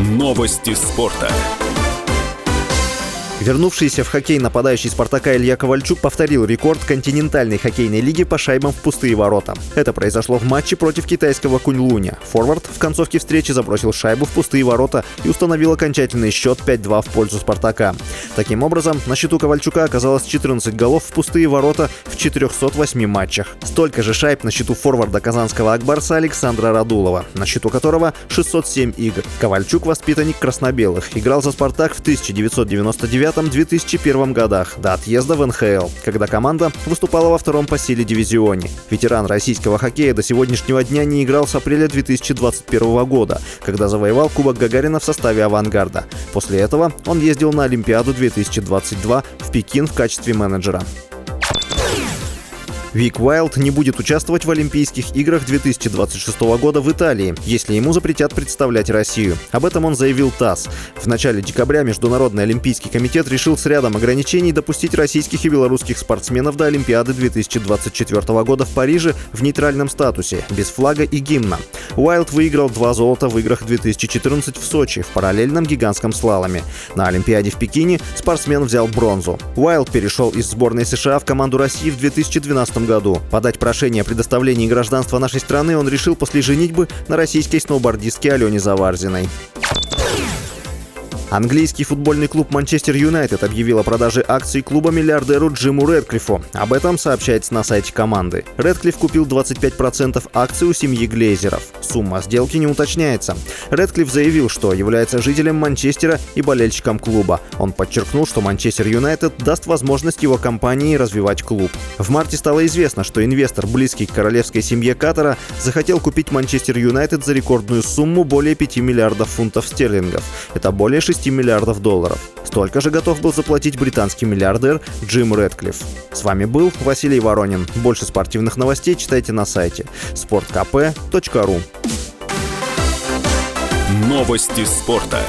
Новости спорта. Вернувшийся в хоккей нападающий «Спартака» Илья Ковальчук повторил рекорд континентальной хоккейной лиги по шайбам в пустые ворота. Это произошло в матче против китайского Куньлуня. Форвард в концовке встречи забросил шайбу в пустые ворота и установил окончательный счет 5-2 в пользу «Спартака». Таким образом, на счету Ковальчука оказалось 14 голов в пустые ворота в 408 матчах. Столько же шайб на счету форварда казанского Акбарса Александра Радулова, на счету которого 607 игр. Ковальчук – воспитанник краснобелых, играл за «Спартак» в 1999 2001 годах до отъезда в НХЛ, когда команда выступала во втором по силе дивизионе. Ветеран российского хоккея до сегодняшнего дня не играл с апреля 2021 года, когда завоевал Кубок Гагарина в составе «Авангарда». После этого он ездил на Олимпиаду 2022 в Пекин в качестве менеджера. Вик Уайлд не будет участвовать в Олимпийских играх 2026 года в Италии, если ему запретят представлять Россию. Об этом он заявил ТАСС. В начале декабря Международный Олимпийский комитет решил с рядом ограничений допустить российских и белорусских спортсменов до Олимпиады 2024 года в Париже в нейтральном статусе, без флага и гимна. Уайлд выиграл два золота в играх 2014 в Сочи в параллельном гигантском слаломе. На Олимпиаде в Пекине спортсмен взял бронзу. Уайлд перешел из сборной США в команду России в 2012 году. Подать прошение о предоставлении гражданства нашей страны он решил после женитьбы на российской сноубордистке Алене Заварзиной. Английский футбольный клуб Манчестер Юнайтед объявил о продаже акций клуба миллиардеру Джиму Редклифу. Об этом сообщается на сайте команды. Редклифф купил 25% акций у семьи Глейзеров. Сумма сделки не уточняется. Редклифф заявил, что является жителем Манчестера и болельщиком клуба. Он подчеркнул, что Манчестер Юнайтед даст возможность его компании развивать клуб. В марте стало известно, что инвестор, близкий к королевской семье Катара, захотел купить Манчестер Юнайтед за рекордную сумму более 5 миллиардов фунтов стерлингов. Это более 6 миллиардов долларов. Столько же готов был заплатить британский миллиардер Джим Редклифф. С вами был Василий Воронин. Больше спортивных новостей читайте на сайте sportkp.ru Новости спорта.